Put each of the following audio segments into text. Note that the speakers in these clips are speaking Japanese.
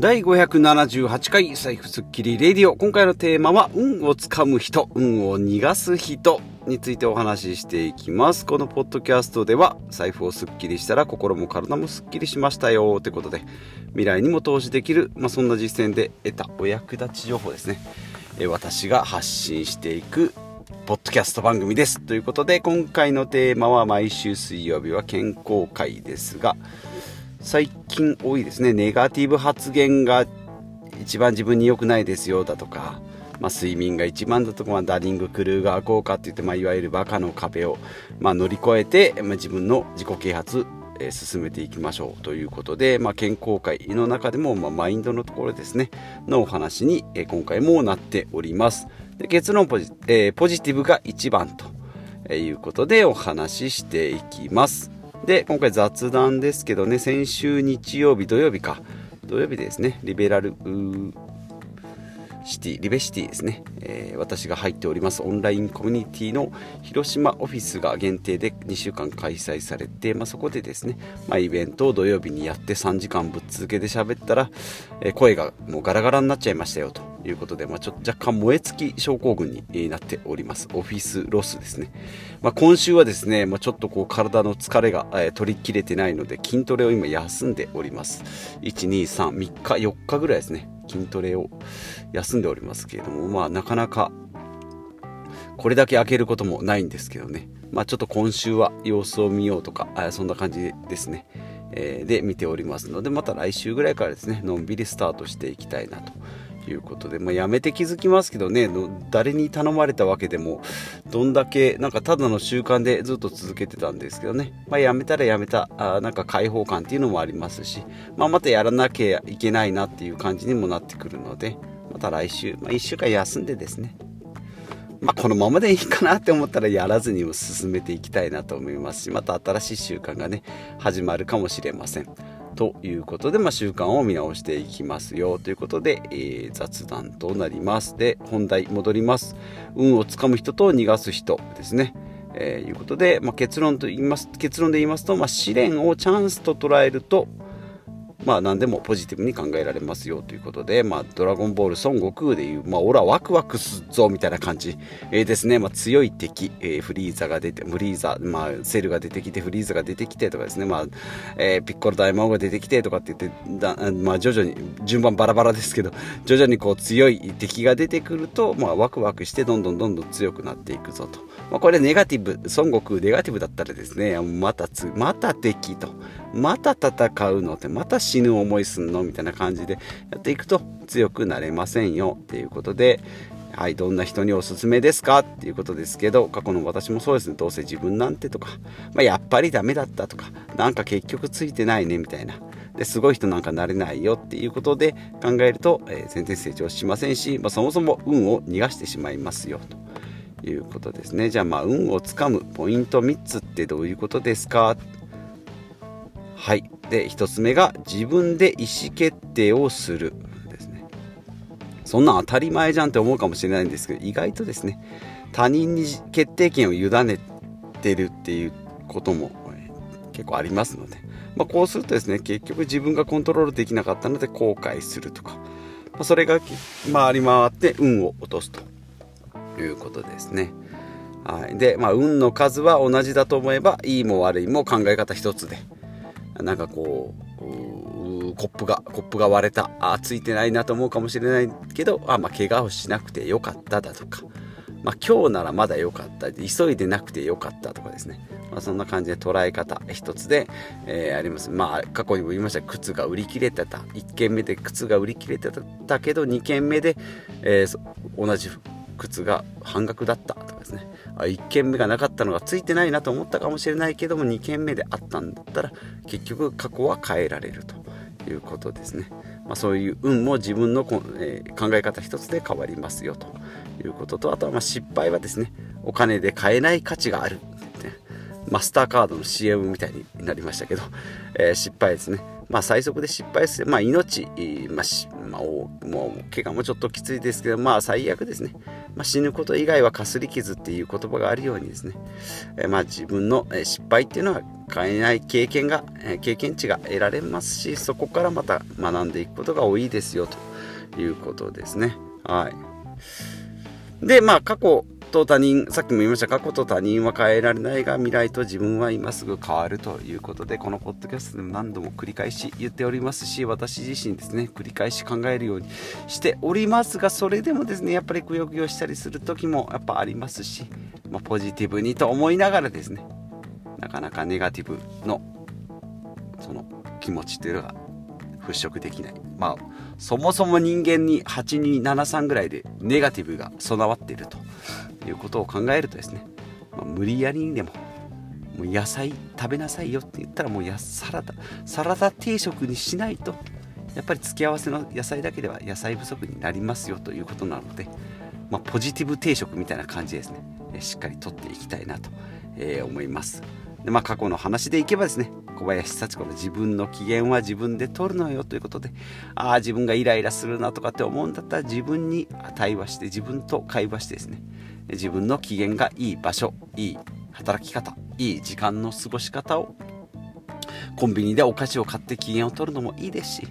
第578回財布スッキリレディオ。今回のテーマは、運をつかむ人、運を逃がす人についてお話ししていきます。このポッドキャストでは、財布をスッキリしたら心も体もスッキリしましたよということで、未来にも投資できる、まあ、そんな実践で得たお役立ち情報ですね。え私が発信していくポッドキャスト番組です。ということで、今回のテーマは毎週水曜日は健康会ですが、最近多いですね。ネガティブ発言が一番自分に良くないですよだとか、まあ、睡眠が一番だとか、まあ、ダリング・クルーガー効果っていって、まあ、いわゆるバカの壁を、まあ、乗り越えて、まあ、自分の自己啓発え、進めていきましょうということで、まあ、健康会の中でも、まあ、マインドのところですねのお話に、え、今回もなっております。で結論ポジ,、えー、ポジティブが一番ということでお話ししていきます。で、今回雑談ですけどね、先週日曜日、土曜日か、土曜日ですね、リベラルシティ、リベシティですね、えー、私が入っておりますオンラインコミュニティの広島オフィスが限定で2週間開催されて、まあ、そこでですね、まあ、イベントを土曜日にやって3時間ぶっ続けで喋ったら、えー、声がもうガラガラになっちゃいましたよと。いうことで、まあ、ちょ若干燃え尽き症候群になっております。オフィスロスですね、まあ、今週はですね、まあ、ちょっとこう体の疲れが、えー、取りきれてないので筋トレを今休んでおります。123 3日4日ぐらいですね。筋トレを休んでおりますけれども、まあなかなかこれだけ開けることもないんですけどね、まあちょっと今週は様子を見ようとか、あそんな感じですね。え、で見ておりますので、また来週ぐらいからですね、のんびりスタートしていきたいなと。いうことで、まあ、やめて気づきますけどね誰に頼まれたわけでもどんだけなんかただの習慣でずっと続けてたんですけどね、まあ、やめたらやめたあなんか解放感っていうのもありますし、まあ、またやらなきゃいけないなっていう感じにもなってくるのでまた来週、まあ、1週間休んでですねまあ、このままでいいかなって思ったらやらずにも進めていきたいなと思いますしまた新しい習慣がね始まるかもしれません。ということで、まあ、習慣を見直していきますよということで、えー、雑談となります。で本題戻ります。運をつかむ人と逃がす人ですね。えー、いうことで、まあ、結論と言います結論で言いますと、まあ、試練をチャンスと捉えるとまあ何でもポジティブに考えられますよということで、まあドラゴンボール孫悟空でいう、まあオラワクワクすっぞみたいな感じ、えー、ですね、まあ強い敵、えー、フリーザが出て、フリーザ、まあセルが出てきて、フリーザが出てきてとかですね、まあ、えー、ピッコロ大魔王が出てきてとかって言って、だまあ徐々に、順番バラバラですけど、徐々にこう強い敵が出てくると、まあワクワクしてどんどんどんどん強くなっていくぞと。まあこれネガティブ、孫悟空ネガティブだったらですね、またつ、また敵と。また戦うのってまた死ぬ思いすんの？みたいな感じでやっていくと強くなれませんよ。っていうことではい、どんな人におすすめですか？っていうことですけど、過去の私もそうですね、どうせ自分なんてとか、まあ、やっぱりダメだったとか、なんか結局ついてないねみたいな、ですごい人なんかなれないよ。っていうことで考えると、えー、全然成長しませんし、まあ、そもそも運を逃がしてしまいますよ。ということですね。じゃあ、まあ、運をつかむポイント3つってどういうことですか？はい。で、1つ目が自分で意思決定をするですね。そんなん当たり前じゃんって思うかもしれないんですけど、意外とですね、他人に決定権を委ねてるっていうことも結構ありますので、まあ、こうするとですね、結局自分がコントロールできなかったので後悔するとか、まあ、それが回り回って運を落とすということですね。はい。で、まあ、運の数は同じだと思えば、いいも悪いも考え方一つで、なんかこうコップがコップが割れた。あついてないなと思うかもしれないけどあ、まあ、怪我をしなくてよかっただとか、まあ、今日ならまだ良かった。急いでなくてよかったとかですね、まあ、そんな感じで捉え方一つで、えー、あります。まあ過去にも言いました。靴が売り切れてた。1軒目で靴が売り切れてたけど2軒目で、えー、同じ靴が半額だったとかですね。あ1軒目がなかったのがついてないなと思ったかもしれないけども2軒目であったんだったら結局過去は変えられるということですね、まあ、そういう運も自分のこ、え、考え方一つで変わりますよということとあとはま失敗はですねお金で買えない価値があるマスターカードの CM みたいになりましたけど、えー、失敗ですね。まあ、最速で失敗する、まあ、命、まあしまあ、もう怪我もちょっときついですけど、まあ、最悪ですね、まあ、死ぬこと以外はかすり傷っていう言葉があるようにですね、えまあ、自分の失敗っていうのは変えない経験が経験値が得られますしそこからまた学んでいくことが多いですよということですね。はい。でまあ過去と他人、さっきも言いました、過去と他人は変えられないが、未来と自分は今すぐ変わるということで、このポッドキャストでも何度も繰り返し言っておりますし、私自身ですね、繰り返し考えるようにしておりますが、それでもですね、やっぱりくよくよしたりする時もやっぱありますし、まあ、ポジティブにと思いながらですね、なかなかネガティブの、その気持ちというのが払拭できない。まあ、そもそも人間に8273ぐらいでネガティブが備わっているということを考えるとですね、まあ、無理やりにでももう野菜食べなさいよって言ったらもうやサラダサラダ定食にしないとやっぱり付け合わせの野菜だけでは野菜不足になりますよということなので、まあ、ポジティブ定食みたいな感じですね。しっかりとっていきたいなと、え、思います。で、まあ、過去の話でいけばですね小林幸子の自分の機嫌は自分で取るのよということでああ自分がイライラするなとかって思うんだったら自分に対話して自分と会話してですね自分の機嫌がいい場所いい働き方いい時間の過ごし方をコンビニでお菓子を買って機嫌を取るのもいいですし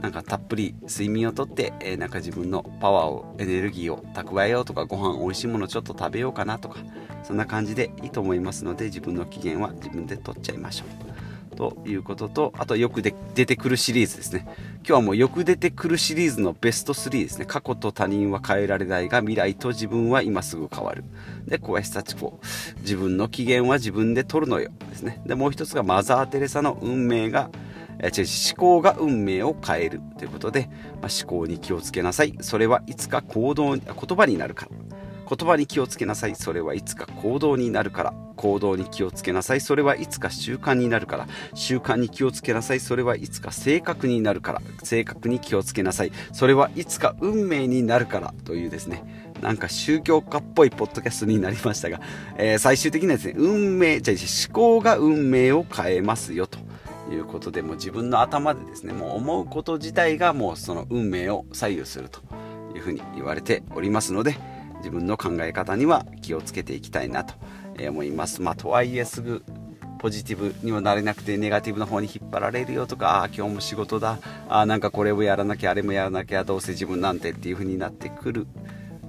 なんかたっぷり睡眠をとって、え、なんか自分のパワーをエネルギーを蓄えようとかご飯美味しいものちょっと食べようかなとかそんな感じでいいと思いますので自分の機嫌は自分で取っちゃいましょう。ということと、あとよく出てくるシリーズですね。今日はもうよく出てくるシリーズのベスト3ですね。過去と他人は変えられないが、未来と自分は今すぐ変わる。で、小林幸子。自分の機嫌は自分で取るのよ。ですね。で、もう一つがマザー・テレサの運命が、え違う思考が運命を変えるということで、まあ、思考に気をつけなさい。それはいつか行動、言葉になるから。言葉に気をつけなさい。それはいつか行動になるから。行動に気をつけなさい。それはいつか習慣になるから。習慣に気をつけなさい。それはいつか性格になるから。性格に気をつけなさい。それはいつか運命になるから。というですね。なんか宗教家っぽいポッドキャストになりましたが、えー、最終的にはですね運命じゃ思考が運命を変えますよと。いうことでもう自分の頭でですねもう思うこと自体がもうその運命を左右するというふうに言われておりますので自分の考え方には気をつけていきたいなと思います。まあ、とはいえすぐポジティブにもなれなくてネガティブの方に引っ張られるよとかああ今日も仕事だあなんかこれをやらなきゃあれもやらなきゃどうせ自分なんてっていう風になってくる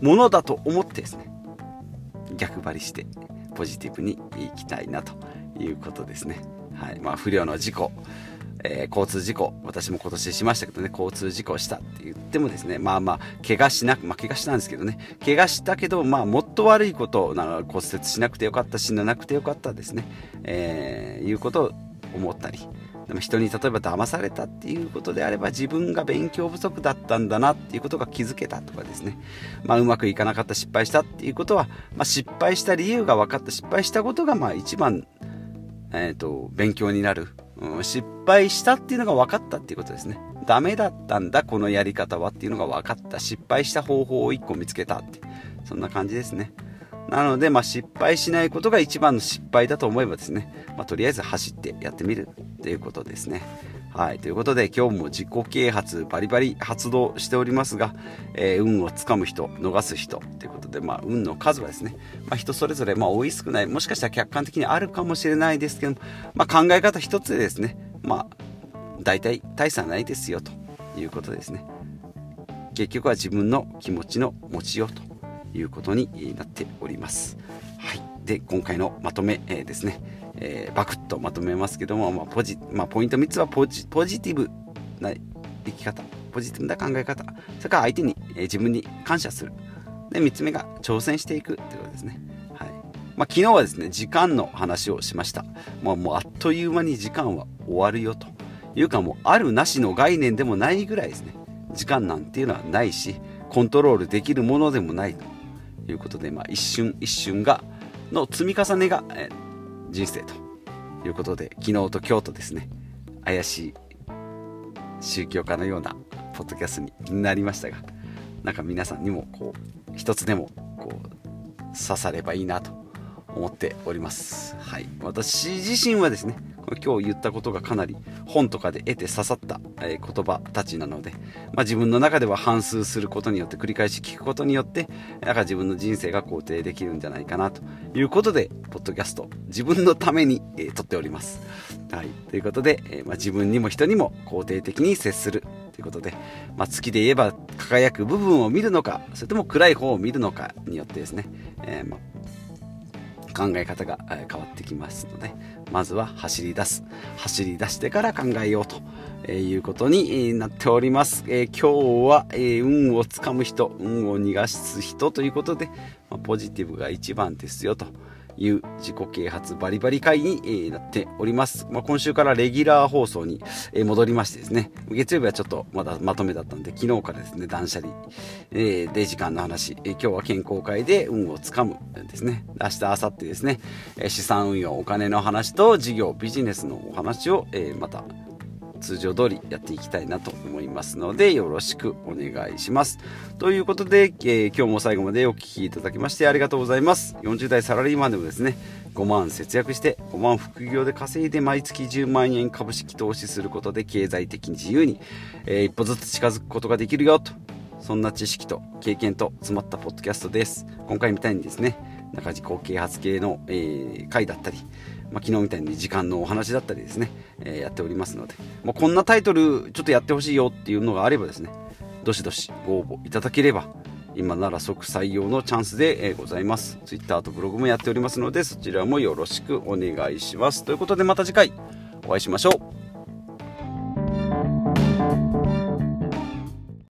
ものだと思ってですね逆張りしてポジティブにいきたいなということですね。はいまあ、不良の事故えー、交通事故、私も今年しましたけどね、交通事故したって言ってもですね、まあまあ、怪我しなく、まあ怪我したんですけどね、怪我したけど、まあもっと悪いことなの骨折しなくてよかった、死ななくてよかったですね、えー、いうことを思ったり、でも人に例えば騙されたっていうことであれば自分が勉強不足だったんだなっていうことが気づけたとかですね、まあ、うまくいかなかった失敗したっていうことは、まあ、失敗した理由が分かった失敗したことがまあ一番、えーと勉強になるうん、失敗したっていうのが分かったっていうことですね。ダメだったんだ、このやり方はっていうのが分かった。失敗した方法を1個見つけたって。そんな感じですね。なので、まあ、失敗しないことが一番の失敗だと思えばですね、まあ、とりあえず走ってやってみるっていうことですね。はい。ということで、今日も自己啓発バリバリ発動しておりますが、えー、運をつかむ人、逃す人ということで、まあ、運の数はですね、まあ、人それぞれ、まあ、多い少ない、もしかしたら客観的にあるかもしれないですけどまあ、考え方一つでですね、まあ、大体大差ないですよということですね。結局は自分の気持ちの持ちようということになっております。はい。で、今回のまとめ、えー、ですね。えー、バクッとまとめますけども、まあポジまあ、ポイント3つはポジポジティブな生き方ポジティブな考え方それから相手に、えー、自分に感謝する。で3つ目が挑戦していくということですね、はい。まあ、昨日はですね時間の話をしました、まあ、もうあっという間に時間は終わるよと。いうかもうあるなしの概念でもないぐらいですね。時間なんていうのはないしコントロールできるものでもないということで、まあ、一瞬一瞬がの積み重ねが、えー人生ということで昨日と今日とですね怪しい宗教家のようなポッドキャストになりましたがなんか皆さんにもこう一つでもこう刺さればいいなと思っております。はい。私自身はですね今日言ったことがかなり本とかで得て刺さった、え言葉たちなので、まあ、自分の中では反数することによって繰り返し聞くことによってなんか自分の人生が肯定できるんじゃないかなということでポッドキャスト自分のために、えー、撮っております。はい、ということで、え、まあ、自分にも人にも肯定的に接するということで、まあ、月で言えば輝く部分を見るのかそれとも暗い方を見るのかによってですね、えー、ま考え方が変わってきますのでまずは走り出す。走り出してから考えようということになっております、え、今日は、え、運をつかむ人運を逃がす人ということで、ま、ポジティブが一番ですよと。いう自己啓発バリバリ会になっております。まあ、今週からレギュラー放送に戻りましてですね、月曜日はちょっとまだまとめだったんで、昨日からですね、断捨離、で時間の話、今日は健康会で運をつかむですね、明日、明後日ですね、資産運用、お金の話と事業、ビジネスのお話を、えまた通常通りやっていきたいなと思いますのでよろしくお願いします。ということで、えー、今日も最後までお聴きいただきましてありがとうございます。40代サラリーマンでもですね、5万節約して5万副業で稼いで毎月10万円株式投資することで経済的に自由に、えー、一歩ずつ近づくことができるよとそんな知識と経験と詰まったポッドキャストです。今回みたいにですね、中自己啓発系の、えー、回だったり、まあ、昨日みたいに時間のお話だったりですね、えー、やっておりますので、まあ、こんなタイトルちょっとやってほしいよっていうのがあればですね、どしどしご応募いただければ、今なら即採用のチャンスで、ございます。Twitter とブログもやっておりますので、そちらもよろしくお願いします。ということでまた次回お会いしましょう。